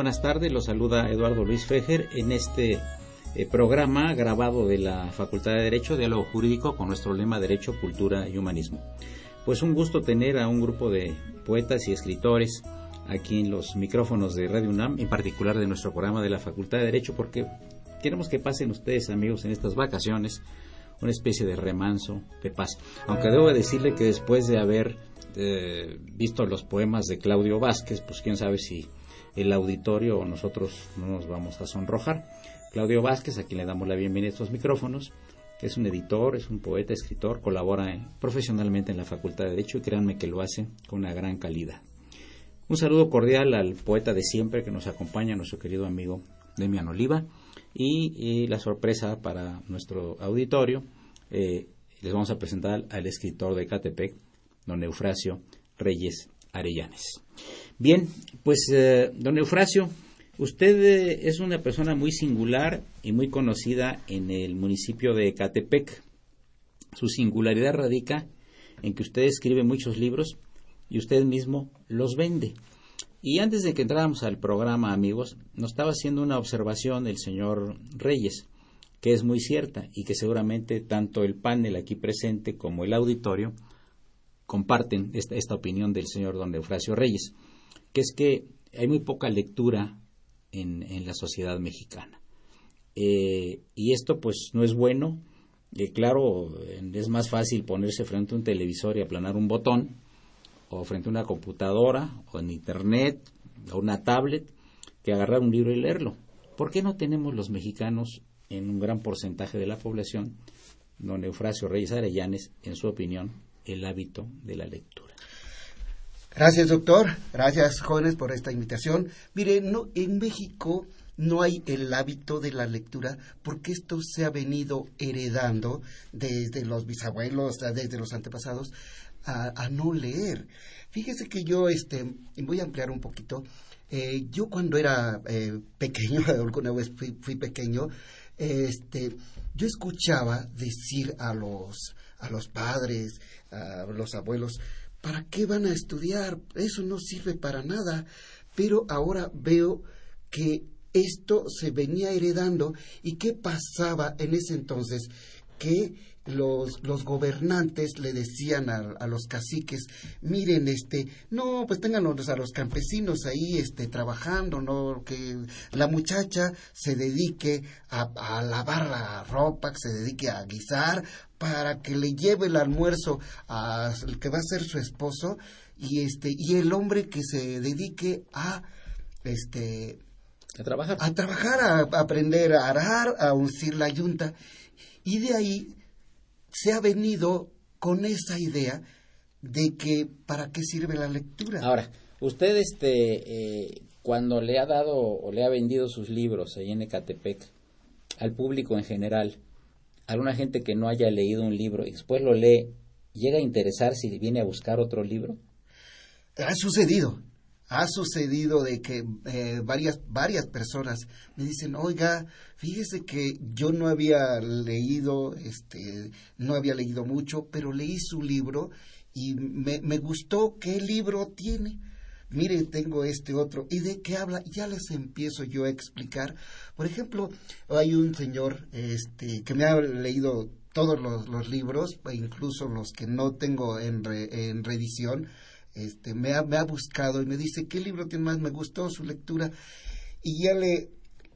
Buenas tardes. Los saluda Eduardo Luis Fejer en este eh, programa grabado de la Facultad de Derecho, Diálogo Jurídico, con nuestro lema Derecho, Cultura y Humanismo. Pues un gusto tener a un grupo de poetas y escritores aquí en los micrófonos de Radio UNAM, en particular de nuestro programa de la Facultad de Derecho, porque queremos que pasen ustedes, amigos, en estas vacaciones una especie de remanso de paz. Aunque debo decirle que después de haber eh, visto los poemas de Claudio Vázquez, pues quién sabe si el auditorio o nosotros no nos vamos a sonrojar. Claudio Vázquez, a quien le damos la bienvenida a estos micrófonos, es un editor, es un poeta, escritor, colabora profesionalmente en la Facultad de Derecho y créanme que lo hace con una gran calidad. Un saludo cordial al poeta de siempre que nos acompaña, nuestro querido amigo Demian Oliva, y, la sorpresa para nuestro auditorio, eh, les vamos a presentar al escritor de Catepec, don Eufrasio Reyes Arellanes. Bien, pues eh, don Eufrasio, usted eh, es una persona muy singular y muy conocida en el municipio de Catepec. Su singularidad radica en que usted escribe muchos libros y usted mismo los vende. Y antes de que entráramos al programa, amigos, nos estaba haciendo una observación el señor Reyes, que es muy cierta y que seguramente tanto el panel aquí presente como el auditorio comparten esta, opinión del señor don Eufrasio Reyes que es que hay muy poca lectura en, la sociedad mexicana. Eh, y esto pues no es bueno. Eh, claro, es más fácil ponerse frente a un televisor y aplanar un botón, o frente a una computadora, o en internet, o una tablet, que agarrar un libro y leerlo. ¿Por qué no tenemos los mexicanos en un gran porcentaje de la población, don Eufrasio Reyes Arellanes, en su opinión, el hábito de la lectura? Gracias, doctor. Gracias, jóvenes, por esta invitación. Mire, no, en México no hay el hábito de la lectura porque esto se ha venido heredando desde los bisabuelos, desde los antepasados, a, no leer. Fíjese que yo, este, voy a ampliar un poquito. Eh, yo cuando era eh, pequeño, alguna vez fui, fui, pequeño, este, yo escuchaba decir a los, a los padres, a los abuelos, ¿para qué van a estudiar? Eso no sirve para nada. Pero ahora veo que esto se venía heredando y qué pasaba en ese entonces que los, los gobernantes le decían a, los caciques, miren, este, no, pues ténganos a los campesinos ahí, este, trabajando, no, que la muchacha se dedique a, a lavar la ropa, que se dedique a guisar, para que le lleve el almuerzo al que va a ser su esposo, y este, y el hombre que se dedique a, este, a trabajar. A trabajar, a, a aprender a arar, a uncir la yunta. Y de ahí se ha venido con esa idea de que para qué sirve la lectura. Ahora, usted este eh, cuando le ha dado o le ha vendido sus libros ahí en Ecatepec al público en general, alguna gente que no haya leído un libro y después lo lee, llega a interesar si viene a buscar otro libro? Ha sucedido, ha sucedido de que eh, varias, varias personas me dicen, oiga, fíjese que yo no había leído, este, no había leído mucho, pero leí su libro y me, me gustó qué libro tiene mire, tengo este otro, ¿y de qué habla? Ya les empiezo yo a explicar. Por ejemplo, hay un señor este, que me ha leído todos los, libros, e incluso los que no tengo en, en revisión, este, me, ha, me ha buscado y me dice, ¿qué libro tiene más? Me gustó su lectura. Y ya le,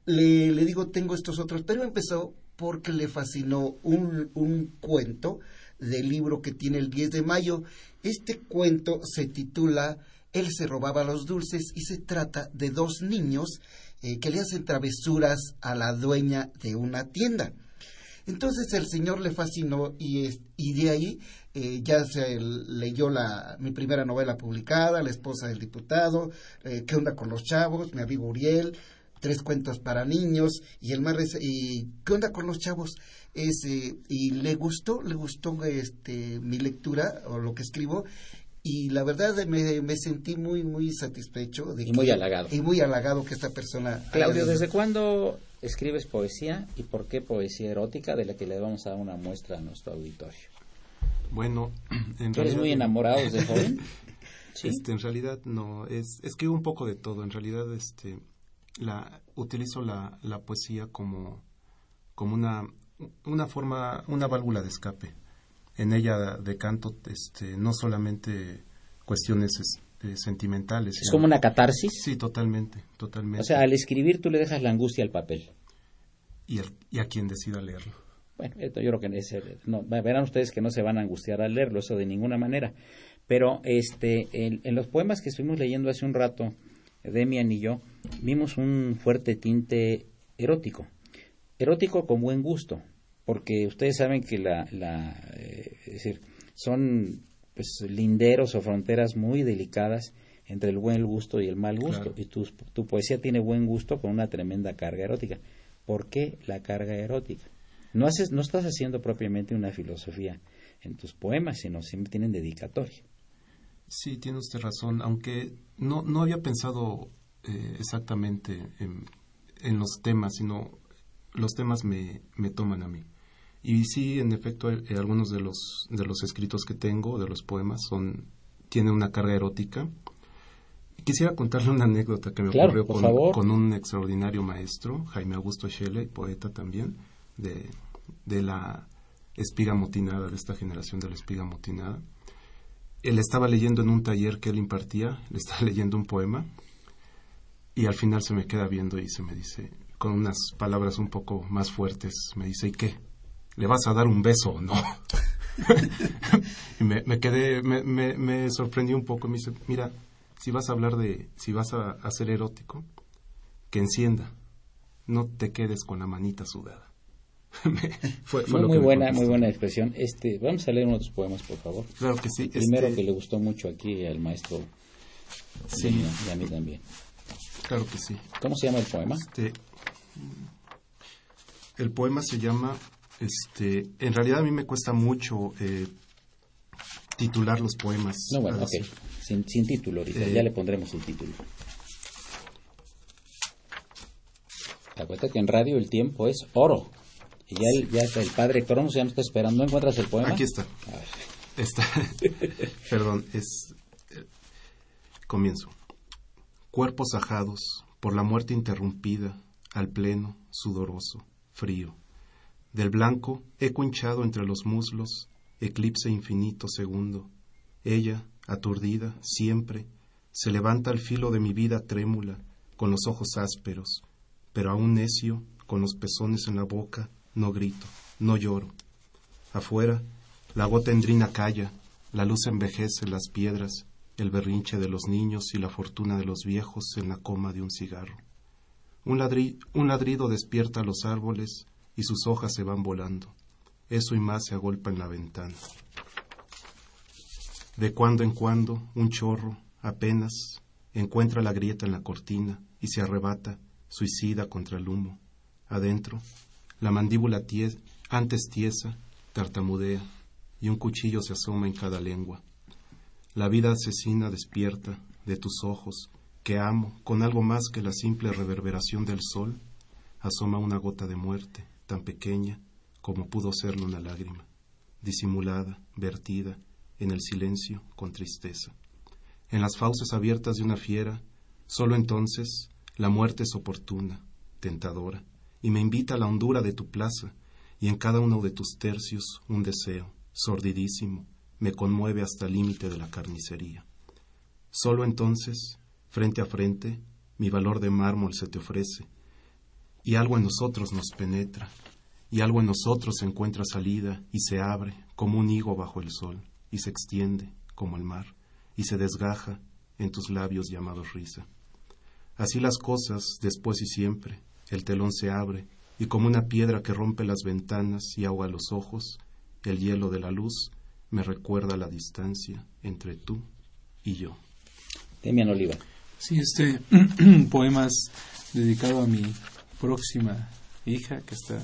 le, digo, tengo estos otros, pero empezó porque le fascinó un, un cuento del libro que tiene el 10 de mayo. Este cuento se titula él se robaba los dulces y se trata de dos niños eh, que le hacen travesuras a la dueña de una tienda. Entonces el señor le fascinó y, y de ahí eh, ya se leyó la, mi primera novela publicada, La esposa del diputado, eh, ¿Qué onda con los chavos? Mi amigo Uriel, Tres cuentos para niños y el más y ¿Qué onda con los chavos? Ese, y le gustó, le gustó este, mi lectura o lo que escribo y la verdad me, me sentí muy muy satisfecho y muy halagado y muy halagado que esta persona Claudio desde cuándo escribes poesía y por qué poesía erótica de la que le vamos a dar una muestra a nuestro auditorio bueno en ¿Tú eres muy enamorado de joven ¿Sí? este en realidad no es escribo un poco de todo en realidad este la utilizo la, la poesía como como una una forma una válvula de escape en ella decanto este, no solamente cuestiones este, sentimentales. ¿Es como una catarsis? Sí, totalmente, totalmente. O sea, al escribir tú le dejas la angustia al papel. Y, y a quien decida leerlo. Bueno, esto yo creo que es, no, verán ustedes que no se van a angustiar al leerlo, eso de ninguna manera. Pero este, en, en los poemas que estuvimos leyendo hace un rato, Demian y yo, vimos un fuerte tinte erótico. Erótico con buen gusto, porque ustedes saben que la, la eh, es decir, son pues linderos o fronteras muy delicadas entre el buen gusto y el mal gusto. Y tu, tu poesía tiene buen gusto con una tremenda carga erótica. ¿Por qué la carga erótica? No, haces, no estás haciendo propiamente una filosofía en tus poemas, sino siempre tienen dedicatoria. Sí, tiene usted razón, aunque no, no había pensado eh, exactamente en, en, los temas, sino los temas me, me toman a mí. Y sí, en efecto, eh, algunos de los, de los escritos que tengo, de los poemas, son tienen una carga erótica. Quisiera contarle una anécdota que me ocurrió con, un extraordinario maestro, Jaime Augusto Schelle, poeta también, de, de la espiga motinada, de esta generación de la espiga motinada. Él estaba leyendo en un taller que él impartía, le estaba leyendo un poema, y al final se me queda viendo y se me dice, con unas palabras un poco más fuertes, me dice, ¿y qué? ¿le vas a dar un beso o no? y me, me quedé, me, me, sorprendió un poco. Me dice, mira, si vas a hablar de, si vas a, hacer erótico, que encienda, no te quedes con la manita sudada. fue, muy buena, muy buena expresión. Este, vamos a leer uno de tus poemas, por favor. Claro que sí. Primero este que le gustó mucho aquí al maestro sí. y a mí también. Claro que sí. ¿Cómo se llama el poema? Este, el poema se llama este, en realidad a mí me cuesta mucho eh, titular los poemas. No, bueno, ok. Sin, sin, título ahorita, ya eh, le pondremos un título. Acuérdate que en radio el tiempo es oro. Y ya el, ya el padre Cronos ya me está esperando. ¿No encuentras el poema? Aquí está. Está. Perdón, es. Eh, comienzo. Cuerpos ajados por la muerte interrumpida, al pleno, sudoroso, frío del blanco, eco hinchado entre los muslos, eclipse infinito segundo. Ella, aturdida, siempre, se levanta al filo de mi vida trémula, con los ojos ásperos, pero aún necio, con los pezones en la boca, no grito, no lloro. Afuera, la gotendrina calla, la luz envejece las piedras, el berrinche de los niños y la fortuna de los viejos en la coma de un cigarro. Un, un ladrido despierta a los árboles, y sus hojas se van volando. Eso y más se agolpa en la ventana. De cuando en cuando, un chorro, apenas, encuentra la grieta en la cortina y se arrebata, suicida contra el humo. Adentro, la mandíbula antes tiesa, tartamudea, y un cuchillo se asoma en cada lengua. La vida asesina despierta de tus ojos, que amo, con algo más que la simple reverberación del sol, asoma una gota de muerte, tan pequeña como pudo serlo una lágrima, disimulada, vertida, en el silencio, con tristeza. En las fauces abiertas de una fiera, solo entonces la muerte es oportuna, tentadora, y me invita a la hondura de tu plaza, y en cada uno de tus tercios un deseo, sordidísimo, me conmueve hasta el límite de la carnicería. Solo entonces, frente a frente, mi valor de mármol se te ofrece, y algo en nosotros nos penetra, y algo en nosotros encuentra salida y se abre como un higo bajo el sol, y se extiende como el mar, y se desgaja en tus labios llamados risa. Así las cosas, después y siempre, el telón se abre, y como una piedra que rompe las ventanas y ahoga los ojos, el hielo de la luz me recuerda la distancia entre tú y yo. Demian Oliva. Sí, este poema es dedicado a mi próxima hija que está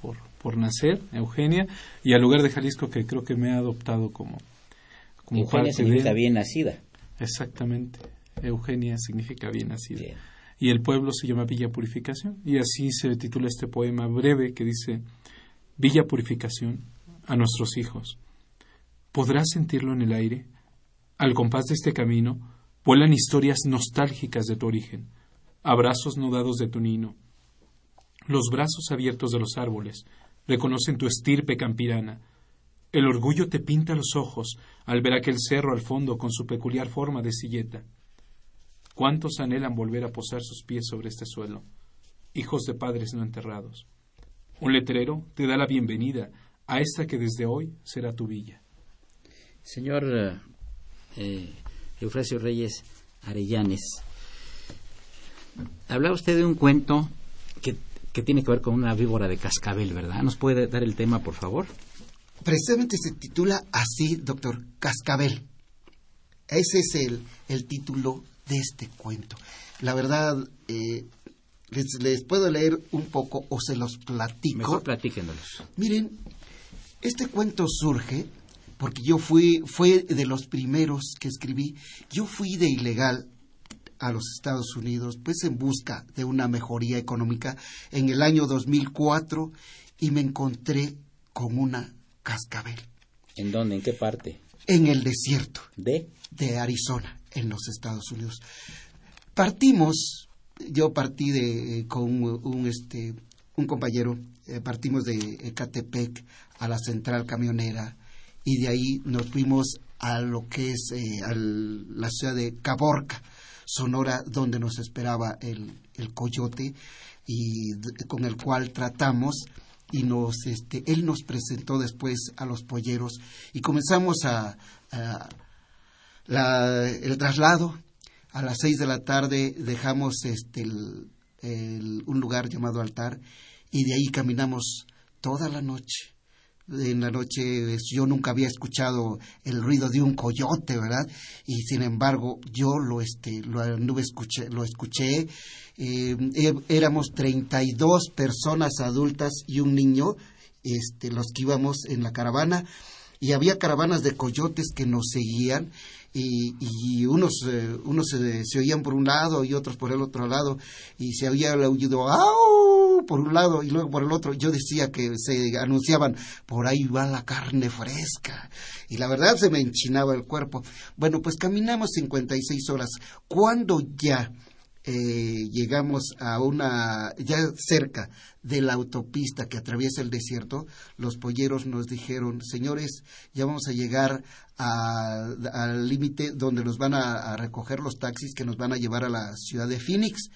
por, por nacer, Eugenia, y al lugar de Jalisco que creo que me ha adoptado como, como Eugenia parte significa de... bien nacida. Exactamente. Eugenia significa bien nacida. Y el pueblo se llama Villa Purificación. Y así se titula este poema breve que dice, Villa Purificación, a nuestros hijos. ¿Podrás sentirlo en el aire? Al compás de este camino, vuelan historias nostálgicas de tu origen, abrazos nudados de tu nino. Los brazos abiertos de los árboles reconocen tu estirpe campirana. El orgullo te pinta los ojos al ver aquel cerro al fondo con su peculiar forma de silleta. ¿Cuántos anhelan volver a posar sus pies sobre este suelo? Hijos de padres no enterrados. Un letrero te da la bienvenida a esta que desde hoy será tu villa. Señor eh, eh, Eufrasio Reyes Arellanes, hablaba usted de un cuento que, que tiene que ver con una víbora de cascabel, ¿verdad? ¿Nos puede dar el tema, por favor? Precisamente se titula así, doctor, Cascabel. Ese es el, el título de este cuento. La verdad, eh, les, les, puedo leer un poco o se los platico. Mejor platíquenlos. Miren, este cuento surge porque yo fui, fue de los primeros que escribí. Yo fui de ilegal a los Estados Unidos, pues en busca de una mejoría económica en el año 2004 y me encontré con una cascabel. ¿En dónde? ¿En qué parte? En el desierto. ¿De? De Arizona, en los Estados Unidos. Partimos, yo partí de, con un, este, un compañero, eh, partimos de Ecatepec a la central camionera y de ahí nos fuimos a lo que es eh, a la ciudad de Caborca, Sonora, donde nos esperaba el, el coyote y con el cual tratamos y nos este él nos presentó después a los polleros y comenzamos a la, el traslado a las seis de la tarde dejamos este un lugar llamado altar y de ahí caminamos toda la noche en la noche yo nunca había escuchado el ruido de un coyote, ¿verdad? Y sin embargo yo lo este lo anduve escuché, lo escuché. Eh, éramos 32 personas adultas y un niño, este los que íbamos en la caravana y había caravanas de coyotes que nos seguían y, y unos, eh, unos se, se, oían por un lado y otros por el otro lado y se oía el aullido ¡au! por un lado y luego por el otro. Yo decía que se anunciaban por ahí va la carne fresca y la verdad se me enchinaba el cuerpo. Bueno pues caminamos 56 horas. Cuando ya eh, llegamos a una, ya cerca de la autopista que atraviesa el desierto, los polleros nos dijeron, señores, ya vamos a llegar al límite donde nos van a, a, recoger los taxis que nos van a llevar a la ciudad de Phoenix.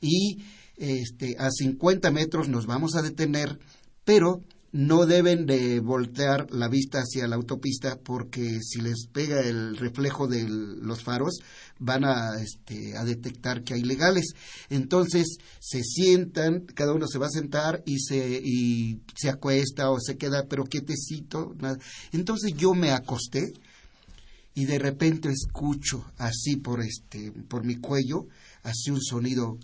Y este, a 50 metros nos vamos a detener, pero no deben de voltear la vista hacia la autopista porque si les pega el reflejo de los faros van a, este, a detectar que hay legales. Entonces se sientan, cada uno se va a sentar y se, y se acuesta o se queda pero quietecito. Nada. Entonces yo me acosté y de repente escucho así por, este, por mi cuello, así un sonido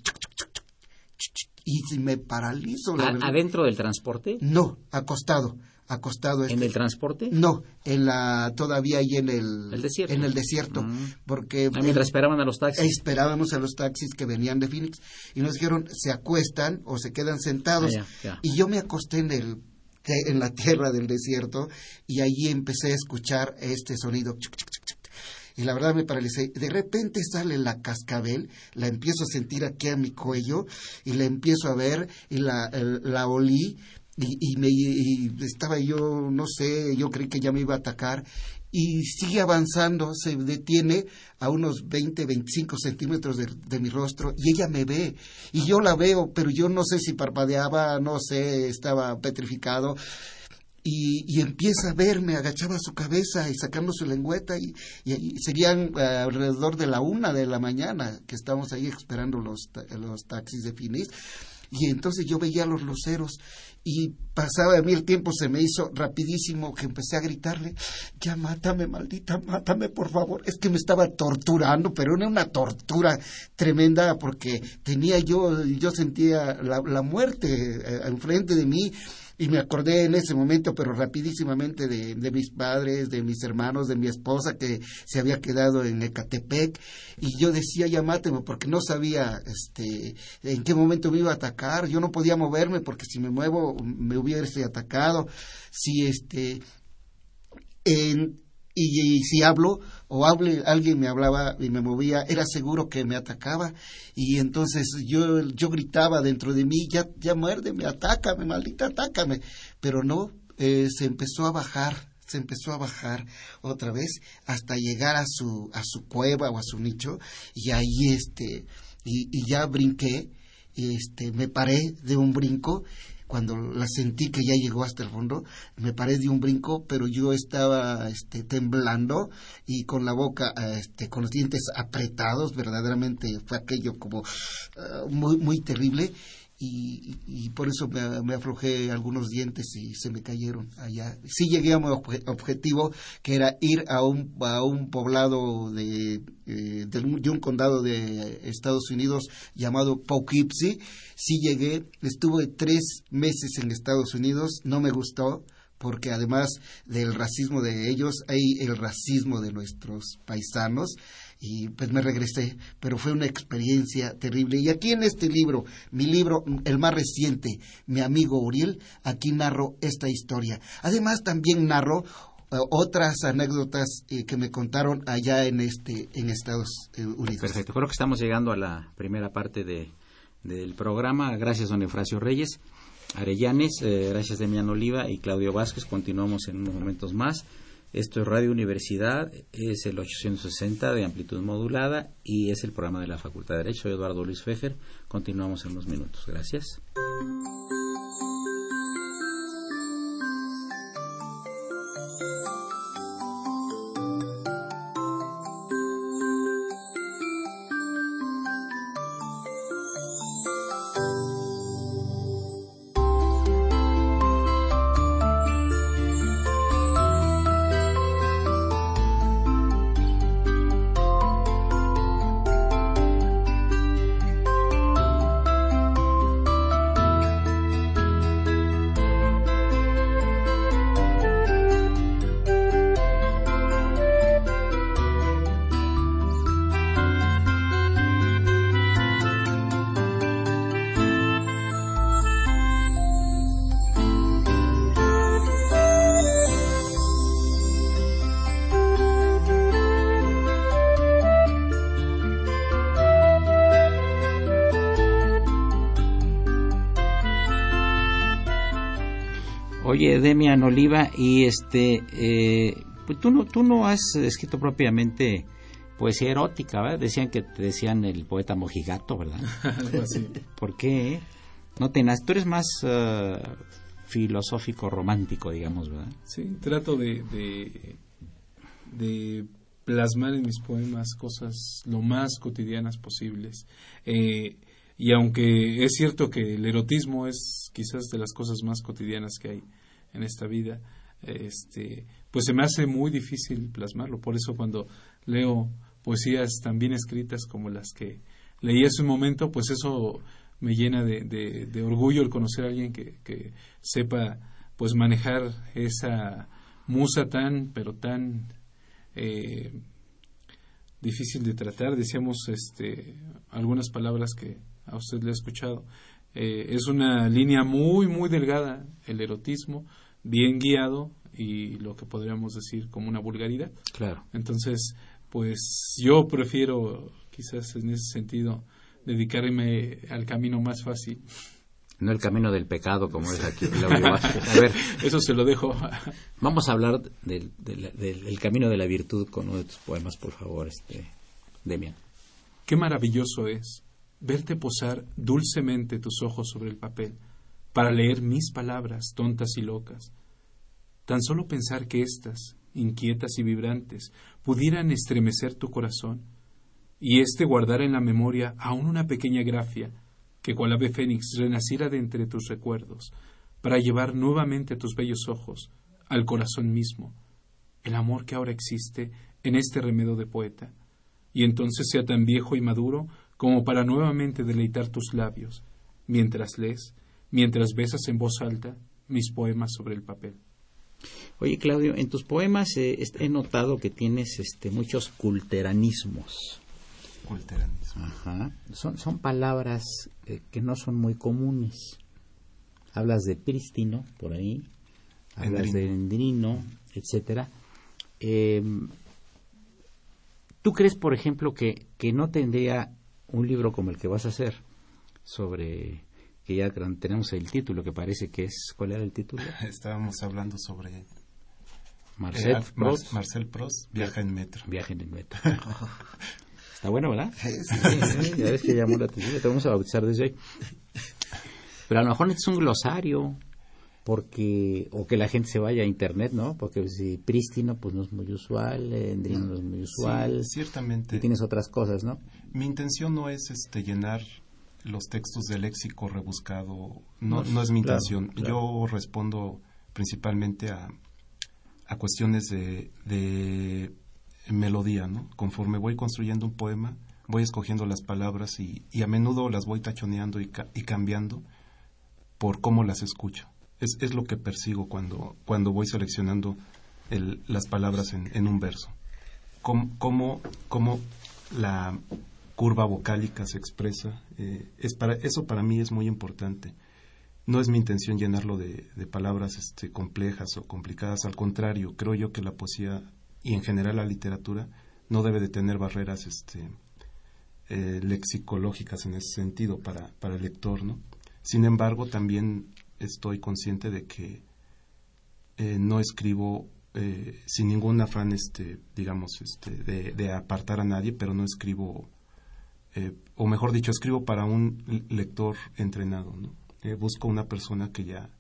y me paralizo. La. ¿Adentro del transporte? No, acostado. Acostado este. ¿En el transporte? No, en la todavía ahí en el, ¿El desierto. en el desierto, mm. porque ah, mientras esperaban a los taxis. Esperábamos a los taxis que venían de Phoenix y nos dijeron se acuestan o se quedan sentados ah, ya, ya. y yo me acosté en el en la tierra del desierto y allí empecé a escuchar este sonido. Y la verdad me paralicé. De repente sale la cascabel, la empiezo a sentir aquí a mi cuello y la empiezo a ver y la, la olí y, me, estaba yo, no sé, yo creí que ya me iba a atacar y sigue avanzando, se detiene a unos 20, 25 centímetros de, mi rostro y ella me ve y yo la veo, pero yo no sé si parpadeaba, no sé, estaba petrificado. Y, empieza a verme, agachaba su cabeza y sacando su lengüeta y, serían eh, alrededor de la una de la mañana que estábamos ahí esperando los, los taxis de Finis y entonces yo veía los luceros y pasaba a mí el tiempo, se me hizo rapidísimo que empecé a gritarle, ya mátame, maldita, mátame, por favor. Es que me estaba torturando, pero era una tortura tremenda porque tenía yo, yo sentía la, la muerte eh, enfrente de mí y me acordé en ese momento, pero rapidísimamente, de, de, mis padres, de mis hermanos, de mi esposa que se había quedado en Ecatepec. Y yo decía, ya máteme, porque no sabía este, en qué momento me iba a atacar. Yo no podía moverme porque si me muevo me hubiese atacado. Si este, en, y, si hablo o hable, alguien me hablaba y me movía, era seguro que me atacaba. Y entonces yo, yo gritaba dentro de mí, ya, ya muérdeme, atácame, maldita, atácame, pero no, eh, se empezó a bajar, se empezó a bajar otra vez hasta llegar a su, a su cueva o a su nicho. Y ahí este, y, ya brinqué, este, me paré de un brinco cuando la sentí que ya llegó hasta el fondo, me paré de un brinco, pero yo estaba este, temblando y con la boca, este, con los dientes apretados, verdaderamente fue aquello como ah, muy, muy terrible y, por eso me, aflojé algunos dientes y se me cayeron allá. Sí llegué a mi objetivo, que era ir a un, a un poblado de, eh, de, un condado de Estados Unidos llamado Poughkeepsie. Sí llegué, estuve tres meses en Estados Unidos, no me gustó porque además del racismo de ellos hay el racismo de nuestros paisanos y pues me regresé, pero fue una experiencia terrible. Y aquí en este libro, mi libro, el más reciente, Mi amigo Uriel, aquí narro esta historia. Además también narro eh, otras anécdotas eh, que me contaron allá en este en Estados eh, Unidos. Perfecto, creo que estamos llegando a la primera parte de, del programa. Gracias, don Eufrasio Reyes. Arellanes, gracias Demian Oliva y Claudio Vázquez. Continuamos en unos momentos más. Esto es Radio Universidad, es el 860 de amplitud modulada y es el programa de la Facultad de Derecho. Soy Eduardo Luis Fejer. Continuamos en unos minutos. Gracias. Oye, Demian Oliva, y este, eh, pues tú no, tú no has escrito propiamente poesía erótica, ¿verdad? Decían que te decían el poeta mojigato, ¿verdad? Algo así. ¿Por qué? No tenas, tú eres más uh, filosófico romántico, digamos, ¿verdad? Sí, trato de, de, de, plasmar en mis poemas cosas lo más cotidianas posibles. Eh, y aunque es cierto que el erotismo es quizás de las cosas más cotidianas que hay en esta vida, este, pues se me hace muy difícil plasmarlo. Por eso cuando leo poesías tan bien escritas como las que leí hace un momento, pues eso me llena de, de, orgullo el conocer a alguien que, que, sepa pues manejar esa musa tan, pero tan eh, difícil de tratar. Decíamos este, algunas palabras que a usted le he escuchado Eh, es una línea muy, muy delgada el erotismo, bien guiado y lo que podríamos decir como una vulgaridad. Claro. Entonces, pues yo prefiero, quizás en ese sentido, dedicarme al camino más fácil. No el camino del pecado, como es aquí. A ver, eso se lo dejo. Vamos a hablar del, del, camino de la virtud con uno de tus poemas, por favor, este, Demian. Qué maravilloso es verte posar dulcemente tus ojos sobre el papel para leer mis palabras tontas y locas. Tan solo pensar que éstas, inquietas y vibrantes, pudieran estremecer tu corazón, y éste guardar en la memoria aún una pequeña grafia que cual ave fénix renaciera de entre tus recuerdos, para llevar nuevamente tus bellos ojos, al corazón mismo, el amor que ahora existe en este remedo de poeta, y entonces sea tan viejo y maduro como para nuevamente deleitar tus labios, mientras lees, mientras besas en voz alta mis poemas sobre el papel. Oye, Claudio, en tus poemas eh, he notado que tienes este, muchos culteranismos. Culteranismo. Ajá. Son, son palabras eh, que no son muy comunes. Hablas de prístino, por ahí, hablas de endrino, etcétera. Em, ¿Tú crees, por ejemplo, que, que no tendría un libro como el que vas a hacer sobre que ya tenemos el título que parece que es ¿cuál era el título? Estábamos hablando sobre Marcel eh, Prost. Marcel Prost viaja en metro. Viaja en metro. Está bueno, ¿verdad? Sí, sí, Ya ves que llamó la atención, te vamos a bautizar desde hoy. Pero a lo mejor es un glosario porque o que la gente se vaya a internet, ¿no? Porque si prístino pues no es muy usual, endrino no es muy usual. Sí, ciertamente. Y tienes otras cosas, ¿no? Mi intención no es este llenar los textos de léxico rebuscado, no, no es mi intención. Yo respondo principalmente a, a cuestiones de, de melodía, ¿no? Conforme voy construyendo un poema, voy escogiendo las palabras y, y a menudo las voy tachoneando y, y cambiando por cómo las escucho es, es lo que persigo cuando, cuando voy seleccionando el, las palabras en, en un verso. Cómo, cómo, la curva vocálica se expresa. Eh, es para, eso para mí es muy importante. No es mi intención llenarlo de, de palabras este, complejas o complicadas. Al contrario, creo yo que la poesía y en general la literatura no debe de tener barreras este, eh, lexicológicas en ese sentido para, para el lector. ¿no? Sin embargo, también estoy consciente de que eh, no escribo sin ningún afán, este, digamos, este, de, apartar a nadie, pero no escribo, eh, o mejor dicho, escribo para un lector entrenado. ¿no? busco una persona que ya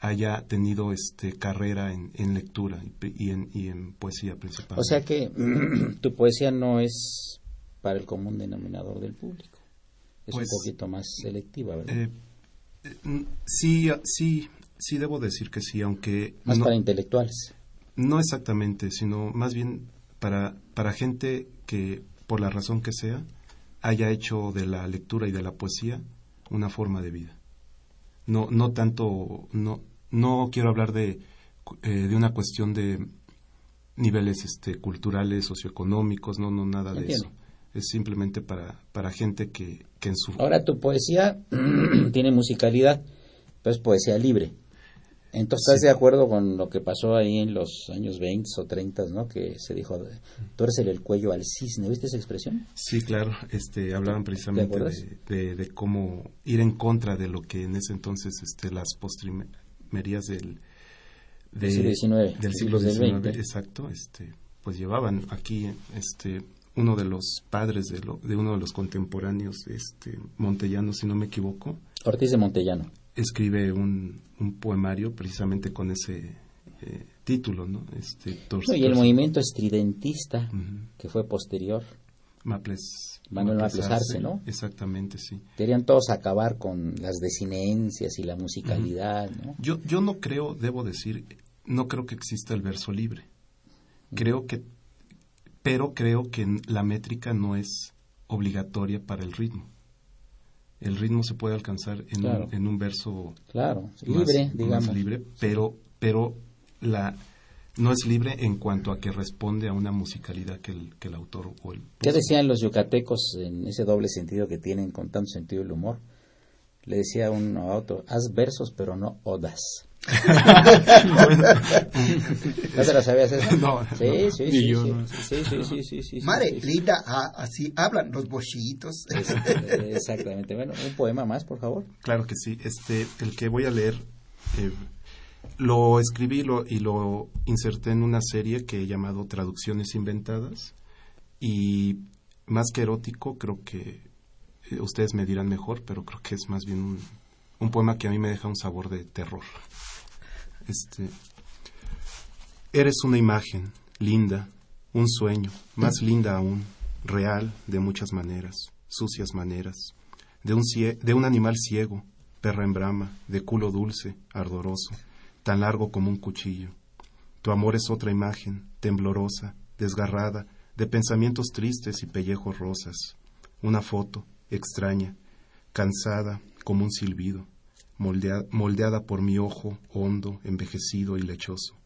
haya tenido este carrera en, en lectura y, en, y en poesía principalmente. O sea que tu poesía no es para el común denominador del público, es un pues, poquito más selectiva, ¿verdad? Sí, sí, sí debo decir que sí, aunque... Más para intelectuales. No exactamente, sino más bien para, para gente que, por la razón que sea, haya hecho de la lectura y de la poesía una forma de vida. No, no tanto, no, no quiero hablar de, eh, de una cuestión de niveles este, culturales, socioeconómicos, no, no, nada de eso es simplemente para, para gente que, que en su... Ahora tu poesía tiene musicalidad, pero es poesía libre. Entonces, ¿estás de acuerdo con lo que pasó ahí en los años 20 o 30, ¿no? Que se dijo, tuércele el cuello al cisne. ¿Viste esa expresión? Sí, claro. Este, hablaban precisamente de, de, cómo ir en contra de lo que en ese entonces este, las postrimerías del, siglo XIX. Del siglo XIX, exacto. Este, pues llevaban aquí este, uno de los padres de, de uno de los contemporáneos, este, Montellano, si no me equivoco. Ortiz de Montellano. Escribe un, un poemario precisamente con ese eh, título, ¿no? Este, y el movimiento estridentista, que fue posterior. Maples. Manuel Maples Arce, ¿no? Exactamente, sí. Querían todos acabar con las desinencias y la musicalidad, ¿no? Yo, yo no creo, debo decir, no creo que exista el verso libre. Creo que pero creo que la métrica no es obligatoria para el ritmo. El ritmo se puede alcanzar en, un, en un verso claro, libre, digamos. libre, pero, pero la, no es libre en cuanto a que responde a una musicalidad que el, que el autor o el... ¿Qué decían los yucatecos en ese doble sentido que tienen con tanto sentido el humor? le decía uno a otro, haz versos pero no odas. ¿No te lo sabías eso? No, sí, sí, sí, yo sí, no. sí, sí, sí, sí, sí, Mare, sí, sí. linda, ah, así hablan los bochitos. Es- Exactamente. Bueno, un poema más, por favor. Claro que sí. Este, el que voy a leer eh, lo escribí lo- y lo inserté en una serie que he llamado Traducciones Inventadas. Y más que erótico, creo que eh, ustedes me dirán mejor, pero creo que es más bien un, un poema que a mí me deja un sabor de terror. Este, eres una imagen, linda, un sueño, más linda aún, real de muchas maneras, sucias maneras, de un, de un animal ciego, perra en brama, de culo dulce, ardoroso, tan largo como un cuchillo. Tu amor es otra imagen, temblorosa, desgarrada, de pensamientos tristes y pellejos rosas. Una foto, extraña, cansada como un silbido, moldea- moldeada por mi ojo hondo, envejecido y lechoso.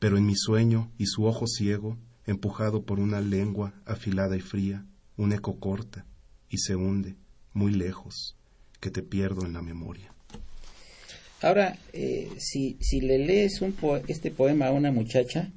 Pero en mi sueño y su ojo ciego, empujado por una lengua afilada y fría, un eco corta y se hunde, muy lejos, que te pierdo en la memoria. Ahora, eh, si, si le lees un po- este poema a una muchacha,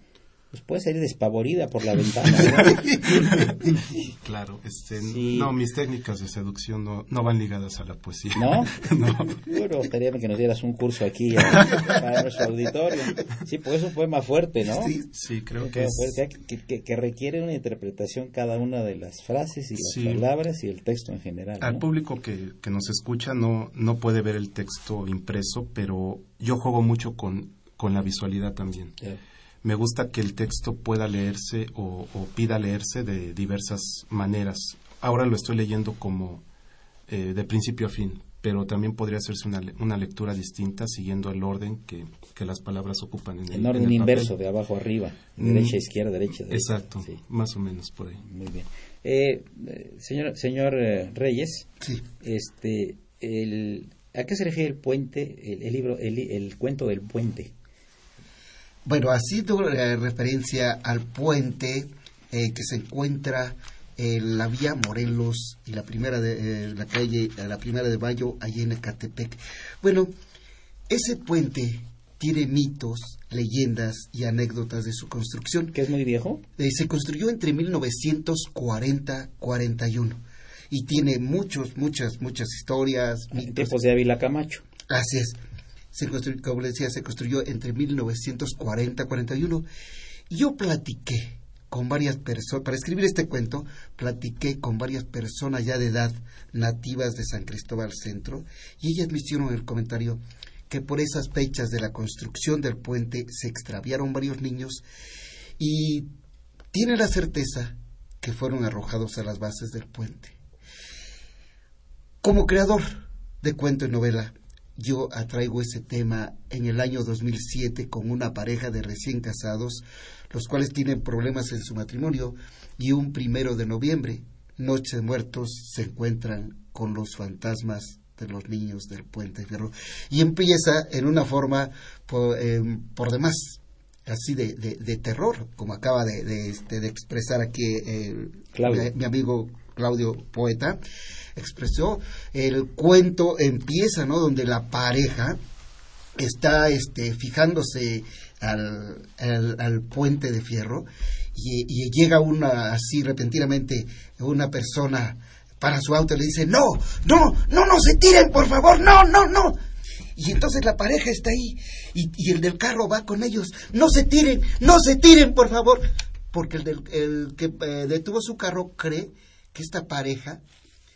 pues puede salir despavorida por la ventana. ¿no? Claro, este, Sí. no, mis técnicas de seducción no, no van ligadas a la poesía. ¿No? No. Bueno, gustaría que nos dieras un curso aquí a- para nuestro auditorio. Sí, porque es un poema fuerte, ¿no? Sí, Sí, creo Un que es, que, que- que requiere una interpretación cada una de las frases y las Sí. palabras y el texto en general. al público que, que nos escucha no, no puede ver el texto impreso, pero yo juego mucho con, con la visualidad también. Ya. Me gusta que el texto pueda leerse o, o pida leerse de diversas maneras. Ahora lo estoy leyendo como eh, de principio a fin, pero también podría hacerse una, una lectura distinta siguiendo el orden que, que las palabras ocupan en el En orden el papel. inverso, de abajo arriba, Mm. derecha a izquierda, derecha a derecha. Exacto, Sí, más o menos por ahí. muy bien. Eh, eh, señor señor eh, Reyes, sí. este, el, ¿a qué se refiere el puente, el, el libro, el, el cuento del puente? Bueno, haciendo referencia al puente eh, que se encuentra en la vía Morelos y la primera de eh, la calle la primera de Mayo allí en Ecatepec. Bueno, ese puente tiene mitos, leyendas y anécdotas de su construcción. ¿Que es muy viejo? Eh, se construyó entre 1940-41 y tiene muchos, muchas, muchas historias, En mitos. tiempos de Ávila Camacho. Así es. Se construyó, como le decía, se construyó entre 1940 y 41. Y yo platiqué con varias personas, para escribir este cuento, platiqué con varias personas ya de edad nativas de San Cristóbal Centro, y ellas me hicieron el comentario que por esas fechas de la construcción del puente se extraviaron varios niños y tienen la certeza que fueron arrojados a las bases del puente. Como creador de cuento y novela, yo atraigo ese tema en el año 2007 con una pareja de recién casados, los cuales tienen problemas en su matrimonio, y un primero de noviembre, Noche de Muertos, se encuentran con los fantasmas de los niños del Puente Fierro. Y empieza en una forma por, eh, por demás así de, de, de terror, como acaba de, de, este, de expresar aquí mi, mi amigo Claudio Poeta, expresó el cuento empieza, ¿no? Donde la pareja está este, fijándose al, al, puente de fierro y, llega una así repentinamente una persona para su auto y le dice no, no, no, no se tiren por favor, no, no, no. Y entonces la pareja está ahí y, y el del carro va con ellos, no se tiren, no se tiren por favor, porque el, del, el que eh, detuvo su carro cree que esta pareja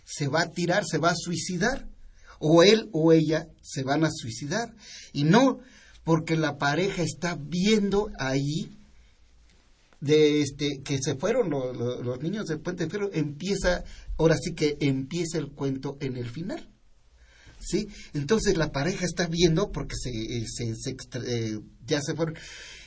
se va a tirar, se va a suicidar, o él o ella se van a suicidar. Y no, porque la pareja está viendo ahí de este que se fueron lo- lo- los niños del puente de Fierro, empieza, ahora sí que empieza el cuento en el final. ¿Sí? Entonces la pareja está viendo porque se, eh, se- eh, ya se fueron.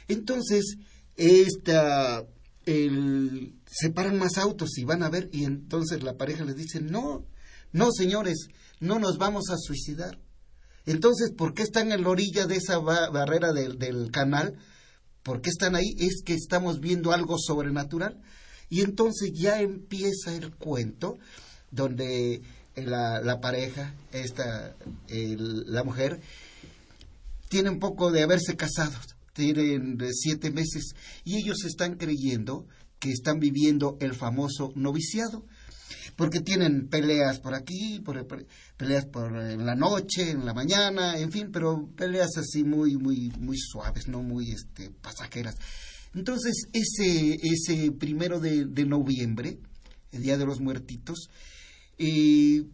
Entonces, esta, el, se paran más autos y van a ver y entonces la pareja les dice, no, no señores, no nos vamos a suicidar. Entonces, ¿por qué están en la orilla de esa ba- barrera del, del canal? ¿Por qué están ahí? Es que estamos viendo algo sobrenatural. Y entonces ya empieza el cuento donde la, la pareja, esta, la mujer, tiene un poco de haberse casado, tienen siete meses y ellos están creyendo que están viviendo el famoso noviciado porque tienen peleas por aquí, por, peleas por en la noche, en la mañana, en fin, pero peleas así muy muy muy suaves, no muy este pasajeras. Entonces ese ese primero de, noviembre, el día de los muertitos, eh,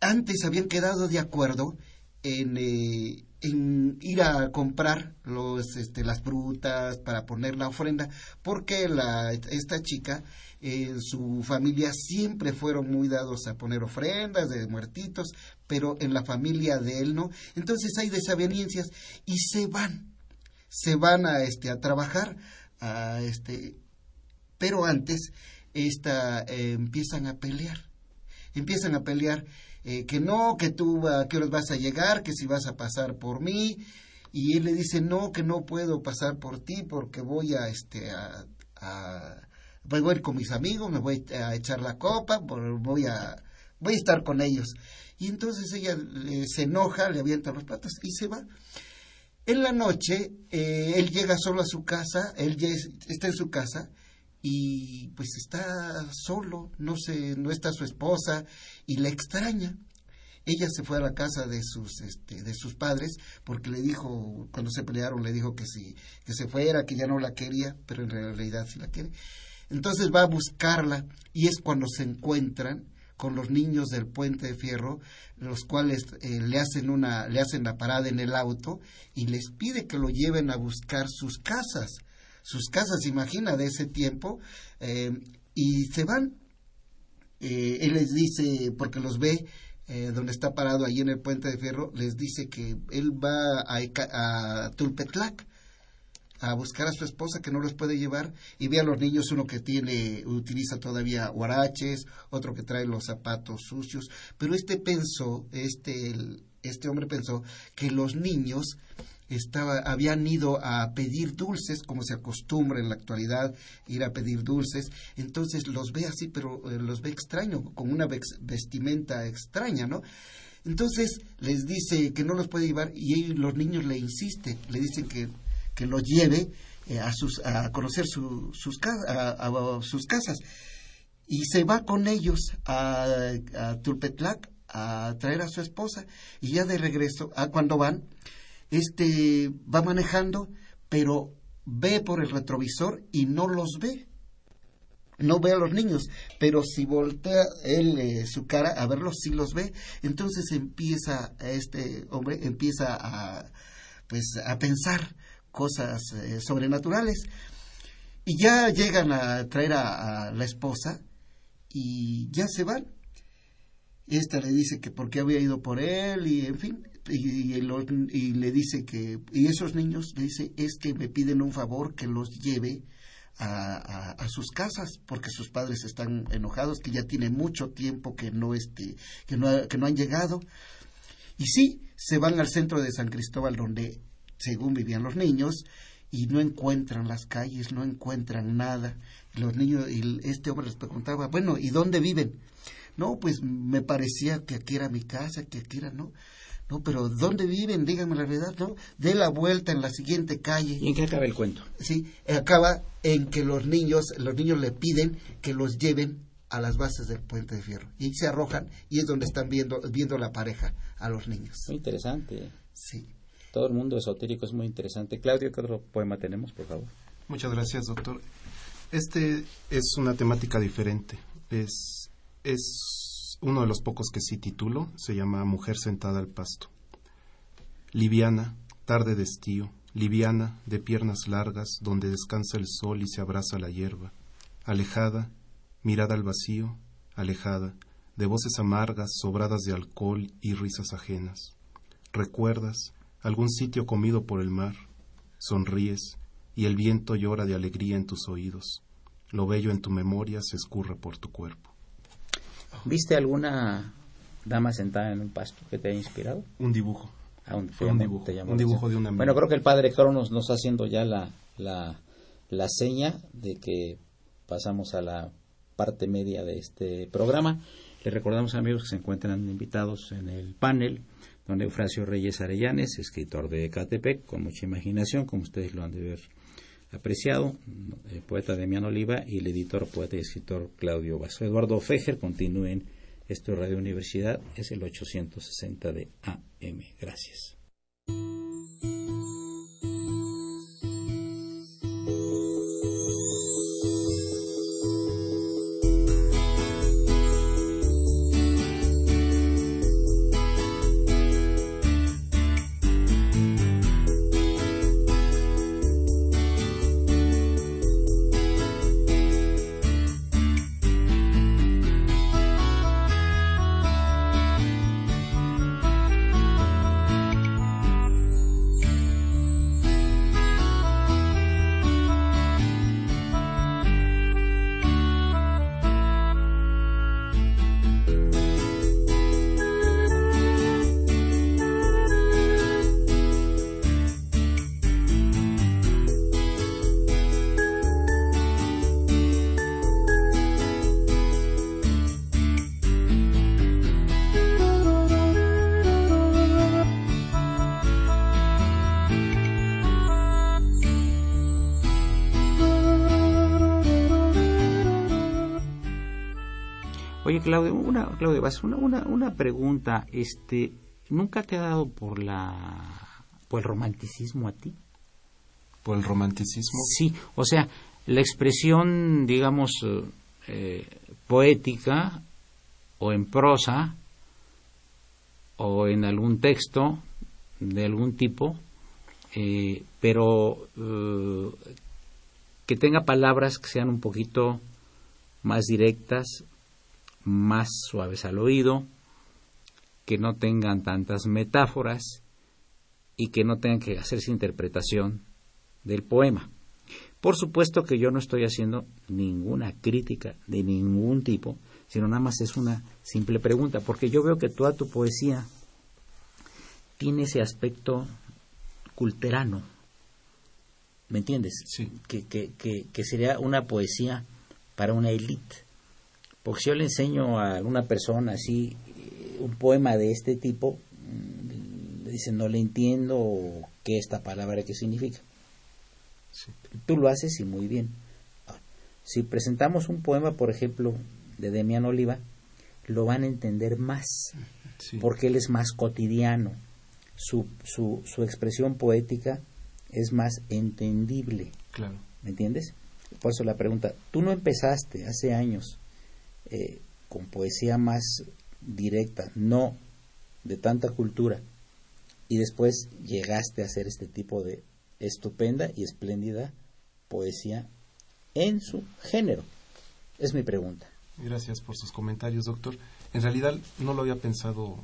antes habían quedado de acuerdo en eh, en ir a comprar los, este, las frutas para poner la ofrenda, porque la, esta chica, en su familia siempre fueron muy dados a poner ofrendas de muertitos, pero en la familia de él no. Entonces hay desavenencias y se van, se van a, este, a trabajar, a, este, pero antes esta, eh, empiezan a pelear, empiezan a pelear eh, que no, que tú a qué vas a llegar, que si vas a pasar por mí. Y él le dice, no, que no puedo pasar por ti porque voy a, este, a, voy a ir con mis amigos, me voy a echar la copa, voy a, voy a estar con ellos. Y entonces ella se enoja, le avienta los platos y se va. En la noche, eh, él llega solo a su casa, él ya está en su casa y pues está solo, no sé, no está su esposa y le extraña. Ella se fue a la casa de sus este, de sus padres porque le dijo cuando se pelearon le dijo que si que se fuera, que ya no la quería, pero en realidad sí la quiere. Entonces va a buscarla y es cuando se encuentran con los niños del puente de fierro, los cuales eh, le hacen una le hacen la parada en el auto y les pide que lo lleven a buscar sus casas sus casas, imagina, de ese tiempo, eh, y se van. Eh, él les dice, porque los ve, eh, donde está parado ahí en el puente de fierro, les dice que él va a, a Tulpetlac a buscar a su esposa que no los puede llevar y ve a los niños uno que tiene utiliza todavía huaraches otro que trae los zapatos sucios pero este pensó este este hombre pensó que los niños estaba, habían ido a pedir dulces, como se acostumbra en la actualidad ir a pedir dulces, entonces los ve así, pero eh, los ve extraño, con una vestimenta extraña, ¿no? Entonces les dice que no los puede llevar y los niños le insisten, le dicen que, que los lleve eh, a, sus, a conocer sus, a, sus casas. Y se va con ellos a, a Tulpetlac a traer a su esposa y ya de regreso, a cuando van, este va manejando, pero ve por el retrovisor y no los ve. No ve a los niños, pero si voltea él eh, su cara a verlos, sí los ve. Entonces empieza, este hombre empieza a, pues, a pensar cosas eh, sobrenaturales. Y ya llegan a traer a, la esposa y ya se van. Esta le dice que porque había ido por él y en fin, y, y, le dice que, y esos niños le dice, es que me piden un favor que los lleve a, a, sus casas porque sus padres están enojados, que ya tiene mucho tiempo que no, este, que no, que no han llegado. Y sí, se van al centro de San Cristóbal donde, según vivían los niños, y no encuentran las calles, no encuentran nada. Los niños, y este hombre les preguntaba, bueno, ¿y dónde viven? No, pues me parecía que aquí era mi casa, que aquí era, ¿no? No, pero ¿dónde viven? Díganme la verdad, ¿no? De la vuelta en la siguiente calle. ¿Y en qué acaba el cuento? Sí, acaba en que los niños, los niños le piden que los lleven a las bases del puente de fierro. Y se arrojan y es donde están viendo, viendo la pareja a los niños. Muy interesante. Sí. Todo el mundo esotérico es muy interesante. Claudio, ¿qué otro poema tenemos, por favor? Muchas gracias, doctor. Este es una temática diferente. Es, es uno de los pocos que sí titulo, se llama Mujer sentada al pasto. Liviana, tarde de estío, liviana, de piernas largas, donde descansa el sol y se abraza la hierba, alejada, mirada al vacío, alejada, de voces amargas, sobradas de alcohol y risas ajenas. Recuerdas algún sitio comido por el mar, sonríes y el viento llora de alegría en tus oídos. Lo bello en tu memoria se escurre por tu cuerpo. ¿Viste alguna dama sentada en un pasto que te haya inspirado? Un dibujo. Ah, un, dibujo, un dibujo de una Bueno, creo que el padre Cronos nos está haciendo ya la, la, la seña de que pasamos a la parte media de este programa. Les recordamos amigos que se encuentran invitados en el panel, don Eufrasio Reyes Arellanes, escritor de Ecatepec, con mucha imaginación, como ustedes lo han de ver apreciado, el poeta Demián Oliva y el editor, poeta y escritor Claudio Vaso. Eduardo Fejer, continúen esto Radio Universidad, es el 860 de AM. Gracias. Claudio, Claudio, una, una, una pregunta, este, ¿nunca te ha dado por la, por el romanticismo a ti? ¿Por el romanticismo? Sí, o sea, la expresión, digamos, eh, poética o en prosa o en algún texto de algún tipo, eh, pero eh, que tenga palabras que sean un poquito más directas, más suaves al oído, que no tengan tantas metáforas y que no tengan que hacerse interpretación del poema. Por supuesto que yo no estoy haciendo ninguna crítica de ningún tipo, sino nada más es una simple pregunta, porque yo veo que toda tu poesía tiene ese aspecto culterano, ¿me entiendes? Sí. Que, que, que, que sería una poesía para una élite porque si yo le enseño a alguna persona así eh, un poema de este tipo, mm, le dicen no le entiendo qué esta palabra qué significa. Tú lo haces y muy bien. Si presentamos un poema, por ejemplo, de Demian Oliva, lo van a entender más, porque él es más cotidiano. Su, su, su expresión poética es más entendible. Claro. ¿Me entiendes? Por eso la pregunta, tú no empezaste hace años eh, con poesía más directa, no de tanta cultura, y después llegaste a hacer este tipo de estupenda y espléndida poesía en su género? Es mi pregunta. Gracias por sus comentarios, doctor. En realidad no lo había pensado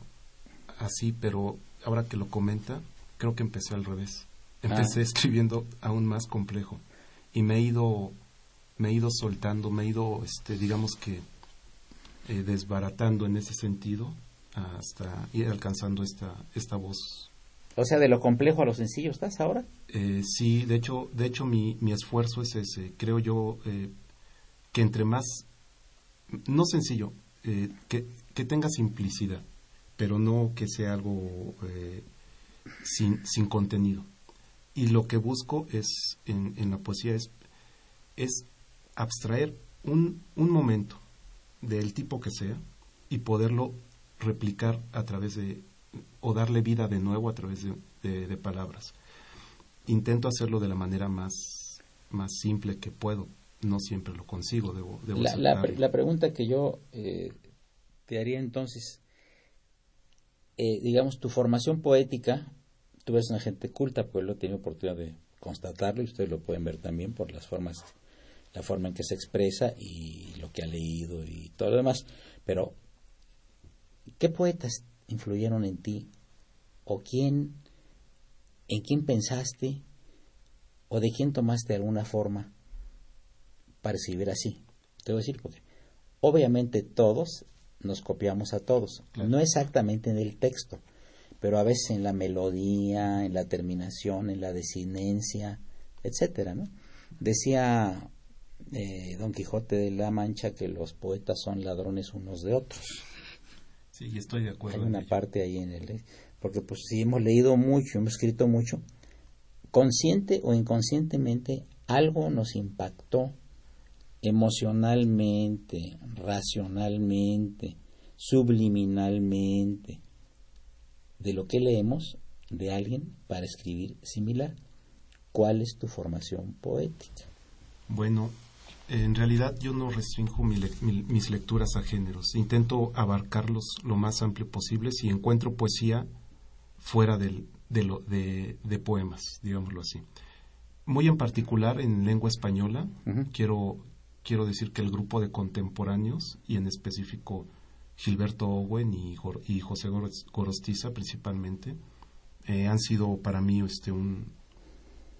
así, pero ahora que lo comenta, creo que empecé al revés. Empecé ah. escribiendo aún más complejo y me he ido me he ido soltando, me he ido este digamos que eh, desbaratando en ese sentido hasta ir alcanzando esta, esta voz. O sea, de lo complejo a lo sencillo, ¿estás ahora? Eh, sí, de hecho, de hecho mi, mi esfuerzo es ese. Creo yo eh, que entre más, no sencillo, que, que tenga simplicidad, pero no que sea algo sin, sin contenido. Y lo que busco es, en, en la poesía es, es abstraer un, un momento, del tipo que sea y poderlo replicar a través de o darle vida de nuevo a través de, palabras. Intento hacerlo de la manera más, más simple que puedo. No siempre lo consigo. Debo, la, la, pregunta que yo eh, te haría entonces, eh, digamos, tu formación poética, tú eres una gente culta, pues lo he tenido oportunidad de constatarlo y ustedes lo pueden ver también por las formas la forma en que se expresa y lo que ha leído y todo lo demás. Pero, ¿qué poetas influyeron en ti? ¿O quién, en quién pensaste? ¿O de quién tomaste alguna forma para escribir así? Te voy a decir porque obviamente todos nos copiamos a todos, no exactamente en el texto, pero a veces en la melodía, en la terminación, en la desinencia, etcétera, ¿no? Decía eh, Don Quijote de la Mancha que los poetas son ladrones unos de otros. Sí, estoy de acuerdo. Hay una parte ahí en el... Porque pues si hemos leído mucho, hemos escrito mucho, consciente o inconscientemente algo nos impactó emocionalmente, racionalmente, subliminalmente, de lo que leemos de alguien para escribir similar. ¿Cuál es tu formación poética? Bueno, en realidad yo no restringo mis lecturas a géneros. Intento abarcarlos lo más amplio posible si encuentro poesía fuera del, de, lo, de, poemas, digámoslo así. Muy en particular en lengua española, quiero, quiero decir que el grupo de contemporáneos, y en específico Gilberto Owen y, y José Gorostiza principalmente, eh, han sido para mí este, un,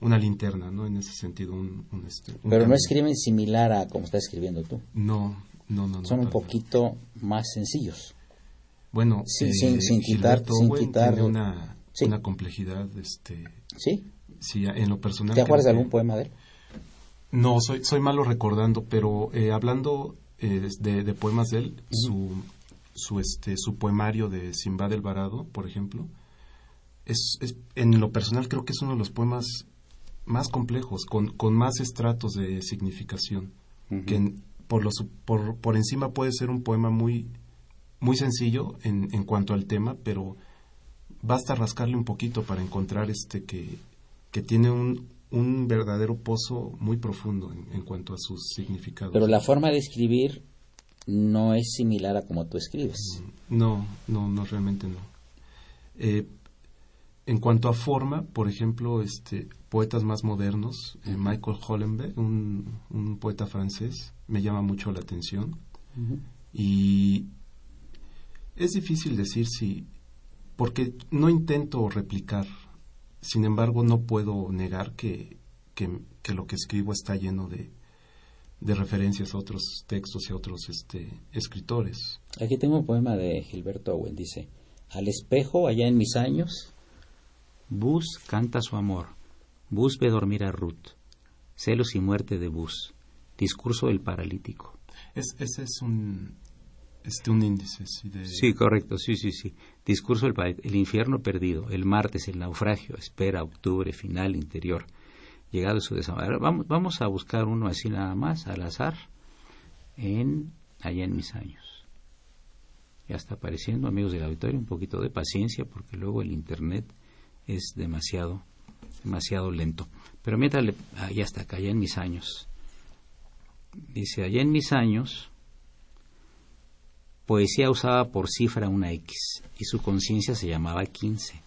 una linterna, ¿no? En ese sentido, un, este, Pero no escriben similar a como estás escribiendo tú. No, no, no. Son un poquito más sencillos. Bueno, sin, sin, sin quitar, sin quitar tiene una, una complejidad, este. Sí. Sí, en lo personal. ¿Te acuerdas de algún poema de él? No, soy, soy malo recordando, pero eh, hablando eh, de, de, poemas de él, su, su, este, su poemario de Simba del Varado, por ejemplo, es, es, en lo personal creo que es uno de los poemas más complejos, con, con más estratos de significación, que por, los, por, por encima puede ser un poema muy, muy sencillo en, en cuanto al tema, pero basta rascarle un poquito para encontrar este que, que tiene un, un verdadero pozo muy profundo en, cuanto a sus significados. Pero la forma de escribir no es similar a como tú escribes. No, no, no, realmente no. Eh, en cuanto a forma, por ejemplo, este, poetas más modernos, eh, Michael Hollenberg, un, un, poeta francés, me llama mucho la atención. Y es difícil decir si, porque no intento replicar, sin embargo no puedo negar que, que, que lo que escribo está lleno de, de referencias a otros textos y a otros este, escritores. Aquí tengo un poema de Gilberto Owen, dice, al espejo allá en mis años Bus canta su amor. Bus ve dormir a Ruth. Celos y muerte de Bus. Discurso del paralítico. Es, ese es un, este, un índice. Sí, de... sí, correcto, sí, sí, sí. Discurso del El infierno perdido. El martes, el naufragio. Espera, octubre, final, interior. Llegado su desamor. Vamos, vamos a buscar uno así nada más, al azar, en allá en mis años. Ya está apareciendo, amigos del auditorio, un poquito de paciencia porque luego el Internet es demasiado, demasiado lento. Pero mientras, le, ah, ya está acá, allá en mis años. Dice, allá en mis años, poesía usaba por cifra una X y su conciencia se llamaba 15.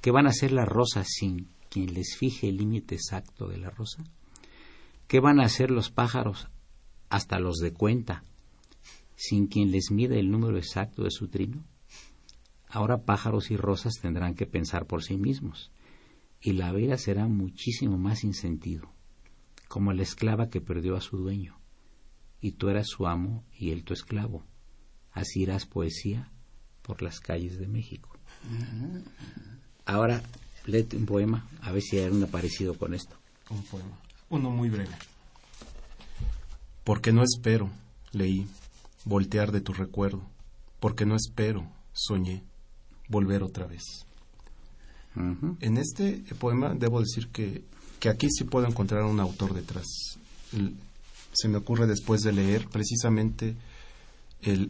¿Qué van a hacer las rosas sin quien les fije el límite exacto de la rosa? ¿Qué van a hacer los pájaros, hasta los de cuenta, sin quien les mida el número exacto de su trino? Ahora pájaros y rosas tendrán que pensar por sí mismos, y la vida será muchísimo más sin sentido, como la esclava que perdió a su dueño, y tú eras su amo y él tu esclavo. Así irás poesía por las calles de México. Ahora, léete un poema, a ver si hay un parecido con esto. Un poema, uno muy breve. Porque no espero, leí, voltear de tu recuerdo, porque no espero, soñé volver otra vez. En este poema debo decir que, que, aquí sí puedo encontrar un autor detrás. se me ocurre después de leer precisamente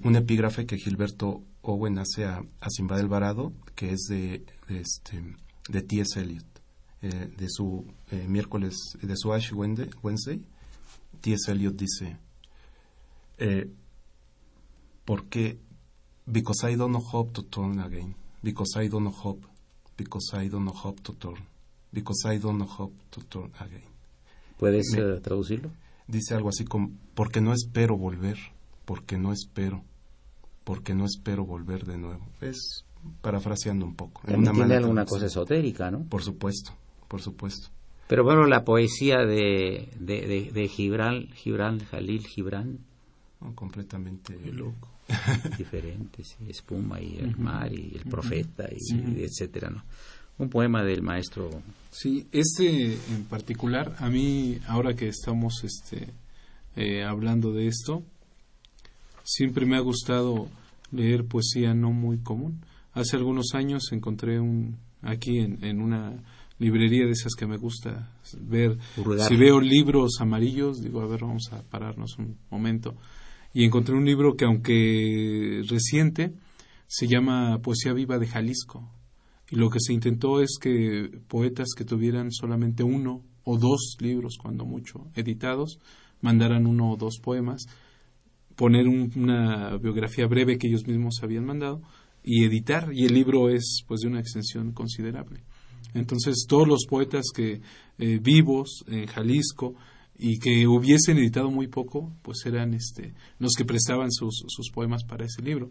un epígrafe que Gilberto Owen hace a, a Simba del Varado, que es de, de, este, de T.S. Eliot, eh, de su eh, miércoles, de su Ash Wednesday. T.S. Eliot dice, eh, porque because I don't know hope to turn again because I don't know hope, because I don't know hope to turn, because I don't know hope to turn again. ¿Puedes eh, traducirlo? Dice algo así como, porque no espero volver, porque no espero, porque no espero volver de nuevo. Es parafraseando un poco. También tiene alguna cosa esotérica, ¿no? Por supuesto, por supuesto. Pero bueno, la poesía de, de, de, Gibran, Gibran, Jalil Gibran. Completamente loco. diferentes, espuma y el mar y el profeta y, etcétera, ¿no? Un poema del maestro. Sí, este en particular a mí ahora que estamos este eh, hablando de esto. Siempre me ha gustado leer poesía no muy común. Hace algunos años encontré un aquí en, una librería de esas que me gusta ver. Si veo libros amarillos, digo, a ver, vamos a pararnos un momento. Y encontré un libro que, aunque reciente, se llama Poesía Viva de Jalisco. Y lo que se intentó es que poetas que tuvieran solamente uno o dos libros, cuando mucho, editados, mandaran uno o dos poemas, poner una biografía breve que ellos mismos habían mandado y editar. Y el libro es pues de una extensión considerable. Entonces todos los poetas que eh, vivos en Jalisco y que hubiesen editado muy poco, pues eran este, los que prestaban sus, sus poemas para ese libro.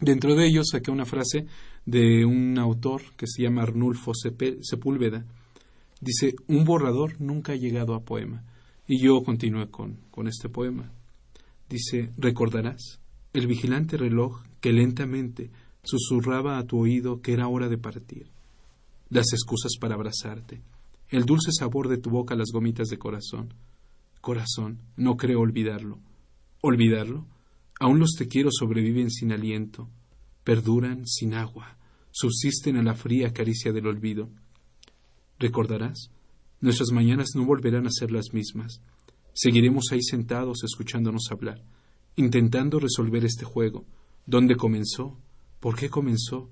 Dentro de ellos saqué una frase de un autor que se llama Arnulfo Sepúlveda. Dice, un borrador nunca ha llegado a poema. Y yo continué con, con este poema. Dice, recordarás el vigilante reloj que lentamente susurraba a tu oído que era hora de partir, las excusas para abrazarte, el dulce sabor de tu boca las gomitas de corazón. Corazón, no creo olvidarlo. ¿Olvidarlo? Aún los te quiero sobreviven sin aliento, perduran sin agua, subsisten a la fría caricia del olvido. ¿Recordarás? Nuestras mañanas no volverán a ser las mismas. Seguiremos ahí sentados escuchándonos hablar, intentando resolver este juego, dónde comenzó, por qué comenzó,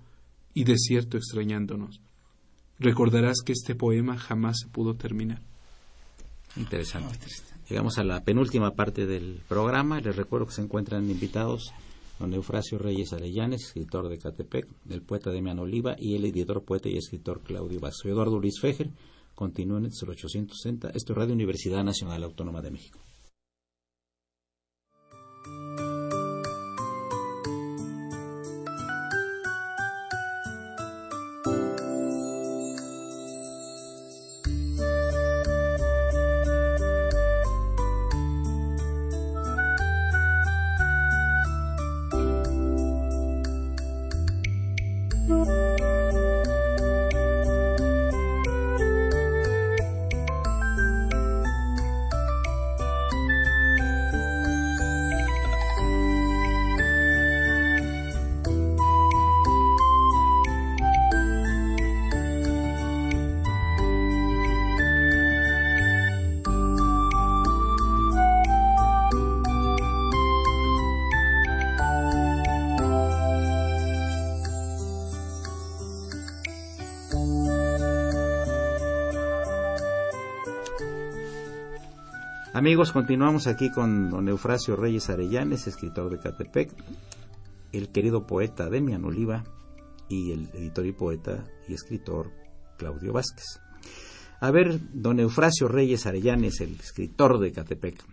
y de cierto extrañándonos. Recordarás que este poema jamás se pudo terminar. Interesante. Llegamos a la penúltima parte del programa. Les recuerdo que se encuentran invitados don Eufrasio Reyes Arellanes, escritor de Catepec, el poeta Demian Oliva y el editor, poeta y escritor Claudio Vaso. Eduardo Luis Fejer, continúen en el 860. Esto es Radio Universidad Nacional Autónoma de México. Amigos, continuamos aquí con don Eufrasio Reyes Arellanes, escritor de Catepec, el querido poeta Demian Oliva y el editor y poeta y escritor Claudio Vázquez. A ver, don Eufrasio Reyes Arellanes, el escritor de Catepec,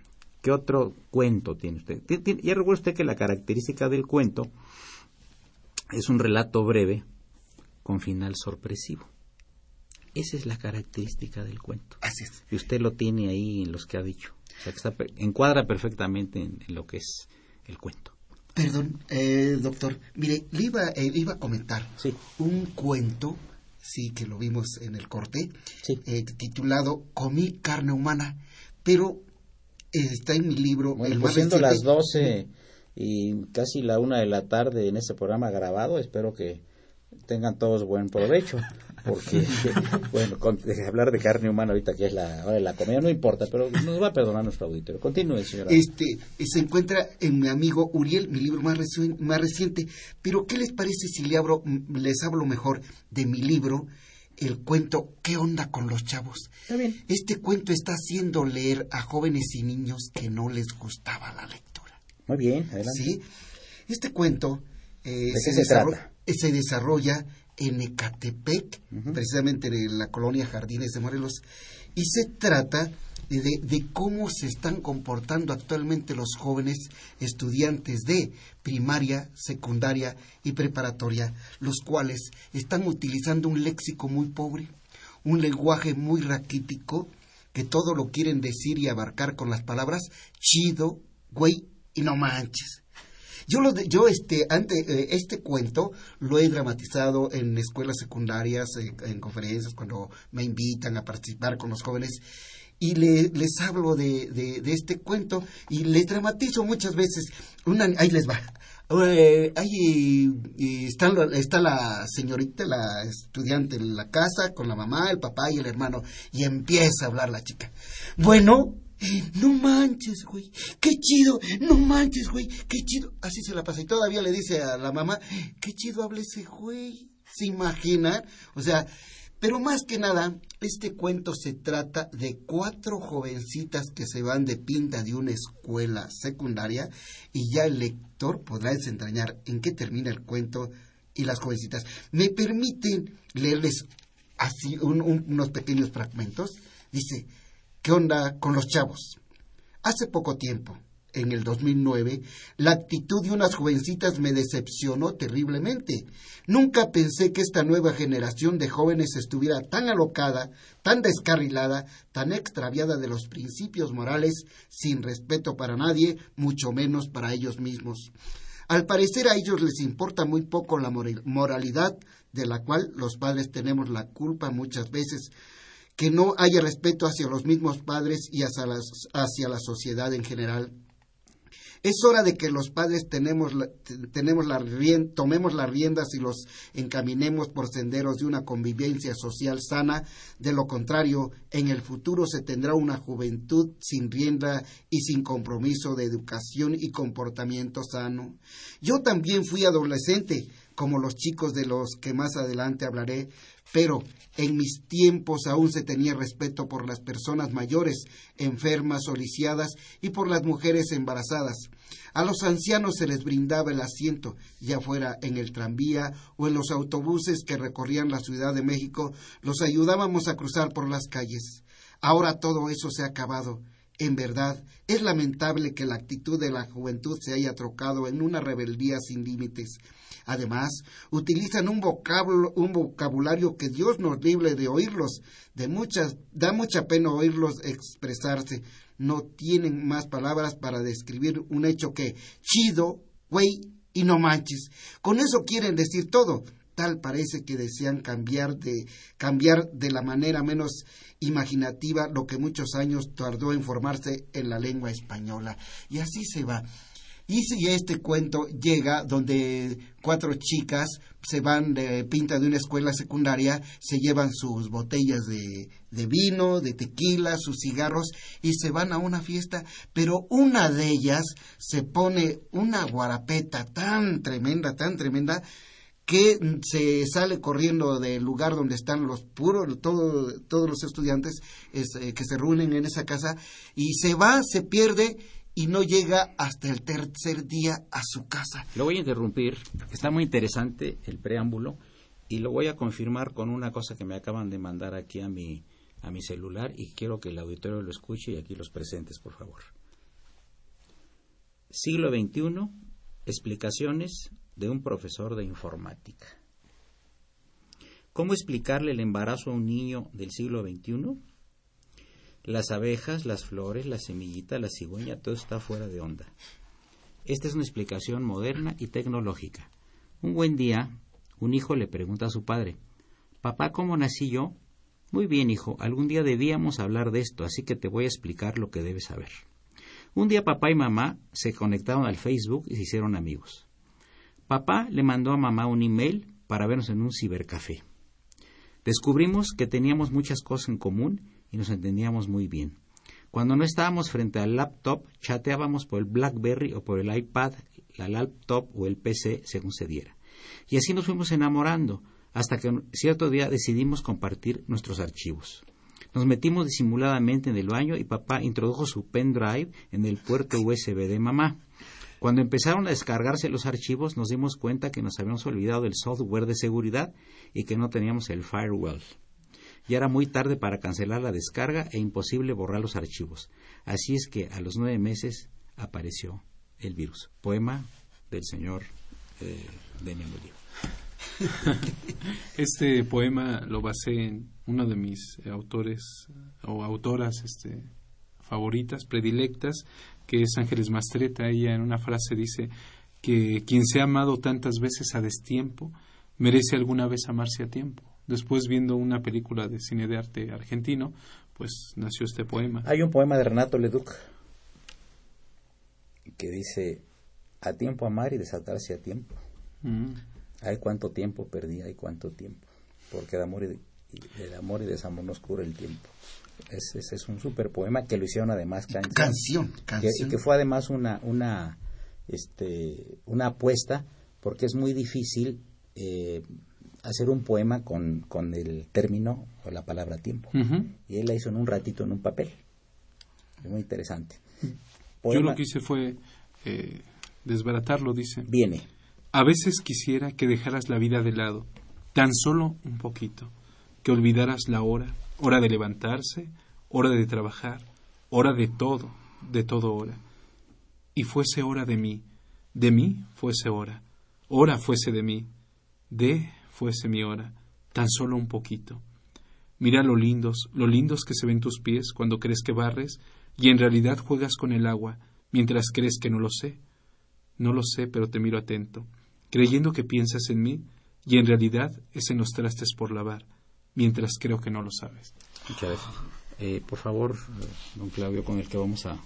¿qué otro cuento tiene usted? Ya recuerda usted que la característica del cuento es un relato breve con final sorpresivo. Esa es la característica del cuento. Así es. Y usted lo tiene ahí en los que ha dicho. O sea, que está, encuadra perfectamente en, lo que es el cuento. Perdón, eh, doctor. Mire, le iba, eh, iba a comentar sí. un cuento, sí, que lo vimos en el corte, sí. eh, titulado Comí carne humana, pero está en mi libro. Bueno, el pues siendo las 12 y casi la una de la tarde en este programa grabado, espero que tengan todos buen provecho porque, bueno, hablar de carne humana ahorita que es la hora de la comida no importa, pero nos va a perdonar nuestro auditorio. Continúe, señora. Este, se encuentra en mi amigo Uriel, mi libro más, más reciente, pero ¿qué les parece si le abro, les hablo mejor de mi libro? el cuento ¿Qué onda con los chavos? Está bien. Este cuento está haciendo leer a jóvenes y niños que no les gustaba la lectura. Muy bien, adelante. Sí. Este cuento eh, se, desarrolla, se, desarrolla, en Ecatepec, precisamente en la colonia Jardines de Morelos, y se trata de, cómo se están comportando actualmente los jóvenes estudiantes de primaria, secundaria y preparatoria, los cuales están utilizando un léxico muy pobre, un lenguaje muy raquítico, que todo lo quieren decir y abarcar con las palabras chido, güey y no manches. Yo, lo yo este, ante, eh, este cuento lo he dramatizado en escuelas secundarias, en conferencias, cuando me invitan a participar con los jóvenes. y les hablo de, de, este cuento y les dramatizo muchas veces. Una, ahí les va. Eh, ahí está, está la señorita, la estudiante en la casa con la mamá, el papá y el hermano y empieza a hablar la chica. Bueno, no manches, güey, qué chido, no manches, güey, qué chido. Así se la pasa y todavía le dice a la mamá, qué chido habla ese güey. ¿Se imagina? O sea, pero más que nada, este cuento se trata de cuatro jovencitas que se van de pinta de una escuela secundaria y ya el lector podrá desentrañar en qué termina el cuento y las jovencitas. ¿Me permiten leerles así unos pequeños fragmentos? Dice, ¿qué onda con los chavos? Hace poco tiempo, en el 2009, la actitud de unas jovencitas me decepcionó terriblemente. Nunca pensé que esta nueva generación de jóvenes estuviera tan alocada, tan descarrilada, tan extraviada de los principios morales, sin respeto para nadie, mucho menos para ellos mismos. Al parecer a ellos les importa muy poco la moralidad de la cual los padres tenemos la culpa muchas veces, que no haya respeto hacia los mismos padres y hacia, la sociedad en general. Es hora de que los padres tenemos tenemos la, tomemos las riendas y los encaminemos por senderos de una convivencia social sana. De lo contrario, en el futuro se tendrá una juventud sin rienda y sin compromiso de educación y comportamiento sano. Yo también fui adolescente, como los chicos de los que más adelante hablaré, pero en mis tiempos aún se tenía respeto por las personas mayores, enfermas o lisiadas y por las mujeres embarazadas. A los ancianos se les brindaba el asiento, ya fuera en el tranvía o en los autobuses que recorrían la Ciudad de México, los ayudábamos a cruzar por las calles. Ahora todo eso se ha acabado. En verdad, es lamentable que la actitud de la juventud se haya trocado en una rebeldía sin límites. Además, utilizan un, vocabulario que Dios nos libre de oírlos. De muchas, da mucha pena oírlos expresarse. No tienen más palabras para describir un hecho que chido, güey y no manches. Con eso quieren decir todo. Tal parece que desean cambiar de, cambiar de la manera menos imaginativa lo que muchos años tardó en formarse en la lengua española. Y así se va. Y si este cuento llega donde cuatro chicas se van de pinta de una escuela secundaria, se llevan sus botellas de, de vino, de tequila, sus cigarros y se van a una fiesta, pero una de ellas se pone una guarapeta tan tremenda, tan tremenda, que se sale corriendo del lugar donde están los puros, todos los estudiantes eh, que se reúnen en esa casa y se va, se pierde y no llega hasta el tercer día a su casa. Lo voy a interrumpir, está muy interesante el preámbulo y lo voy a confirmar con una cosa que me acaban de mandar aquí a mi, a mi celular y quiero que el auditorio lo escuche y aquí los presentes, por favor. Siglo XXI, explicaciones de un profesor de informática. ¿Cómo explicarle el embarazo a un niño del siglo XXI? Las abejas, las flores, la semillita, la cigüeña, todo está fuera de onda. Esta es una explicación moderna y tecnológica. Un buen día, un hijo le pregunta a su padre, Papá, ¿cómo nací yo? Muy bien, hijo, algún día debíamos hablar de esto, así que te voy a explicar lo que debes saber. Un día papá y mamá se conectaron al Facebook y se hicieron amigos. Papá le mandó a mamá un email para vernos en un cibercafé. Descubrimos que teníamos muchas cosas en común y nos entendíamos muy bien. Cuando no estábamos frente al laptop, chateábamos por el BlackBerry o por el iPad, la laptop o el PC, según se diera. Y así nos fuimos enamorando, hasta que cierto día decidimos compartir nuestros archivos. Nos metimos disimuladamente en el baño y papá introdujo su pendrive en el puerto USB de mamá. Cuando empezaron a descargarse los archivos nos dimos cuenta que nos habíamos olvidado del software de seguridad y que no teníamos el firewall. Ya era muy tarde para cancelar la descarga e imposible borrar los archivos. Así es que a los nueve meses apareció el virus. Poema del señor eh, Daniel Este poema lo basé en uno de mis autores o autoras este, favoritas, predilectas, que es Ángeles Mastreta. Ella en una frase dice que quien se ha amado tantas veces a destiempo merece alguna vez amarse a tiempo después viendo una película de cine de arte argentino, pues nació este poema. Hay un poema de Renato Leduc que dice, a tiempo amar y desatarse a tiempo. Mm. Hay cuánto tiempo perdí, hay cuánto tiempo. Porque el amor y, el amor y desamor nos cura el tiempo. Ese, es un super poema que lo hicieron además canción. Canción, Que, fue además una, una, este, una apuesta porque es muy difícil eh, hacer un poema con, con el término o la palabra tiempo. Y él la hizo en un ratito en un papel. Es muy interesante. Yo lo que hice fue eh, desbaratarlo, dice. Viene. A veces quisiera que dejaras la vida de lado, tan solo un poquito, que olvidaras la hora, hora de levantarse, hora de trabajar, hora de todo, de todo hora. Y fuese hora de mí, de mí fuese hora, hora fuese de mí, de fuese mi hora, tan solo un poquito. Mira lo lindos, lo lindos que se ven tus pies cuando crees que barres y en realidad juegas con el agua, mientras crees que no lo sé. No lo sé, pero te miro atento, creyendo que piensas en mí y en realidad es en los trastes por lavar, mientras creo que no lo sabes. Muchas gracias. Eh, por favor, don Claudio, con el que vamos a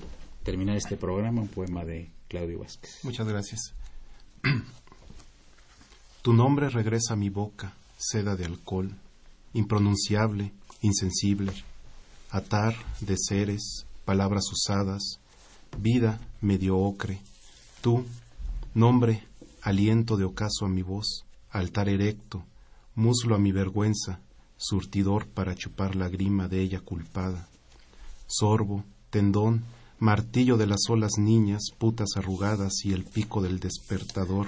terminar este programa, un poema de Claudio Vázquez. Muchas gracias. Tu nombre regresa a mi boca, seda de alcohol, impronunciable, insensible, atar de seres, palabras usadas, vida medio ocre, tú, nombre, aliento de ocaso a mi voz, altar erecto, muslo a mi vergüenza, surtidor para chupar la grima de ella culpada, sorbo, tendón, martillo de las olas niñas, putas arrugadas y el pico del despertador,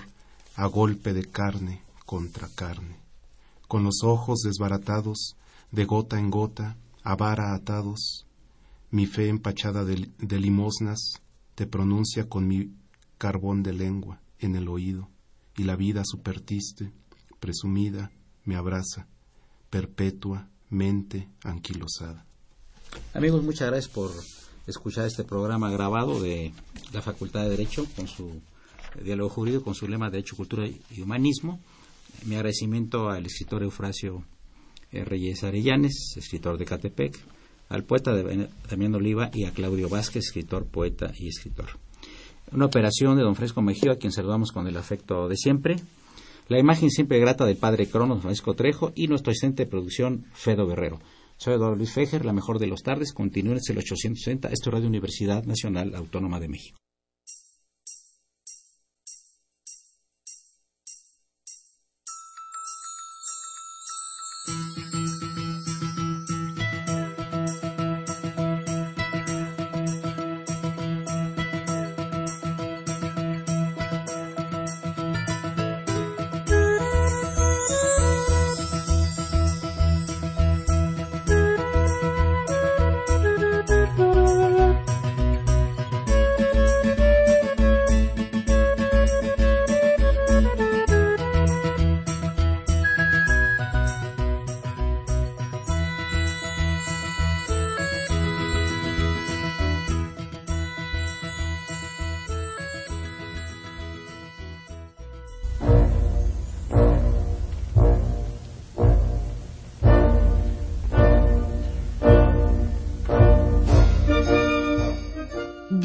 a golpe de carne contra carne. Con los ojos desbaratados, de gota en gota, a vara atados, mi fe empachada de, limosnas te pronuncia con mi carbón de lengua en el oído, y la vida supertiste, presumida, me abraza, perpetua, mente anquilosada. Amigos, muchas gracias por escuchar este programa grabado de la Facultad de Derecho con su diálogo jurídico, con su lema Derecho, Cultura y Humanismo. Mi agradecimiento al escritor Eufrasio eh, Reyes Arellanes, escritor de Catepec, al poeta Damián Oliva y a Claudio Vázquez, escritor, poeta y escritor. Una operación de don Fresco Mejía, a quien saludamos con el afecto de siempre. La imagen siempre grata del padre Cronos, Francisco Trejo, y nuestro asistente de producción, Fedo Guerrero. Soy Eduardo Luis Fejer, la mejor de los tardes. Continúen el 860. Esto es Radio Universidad Nacional Autónoma de México.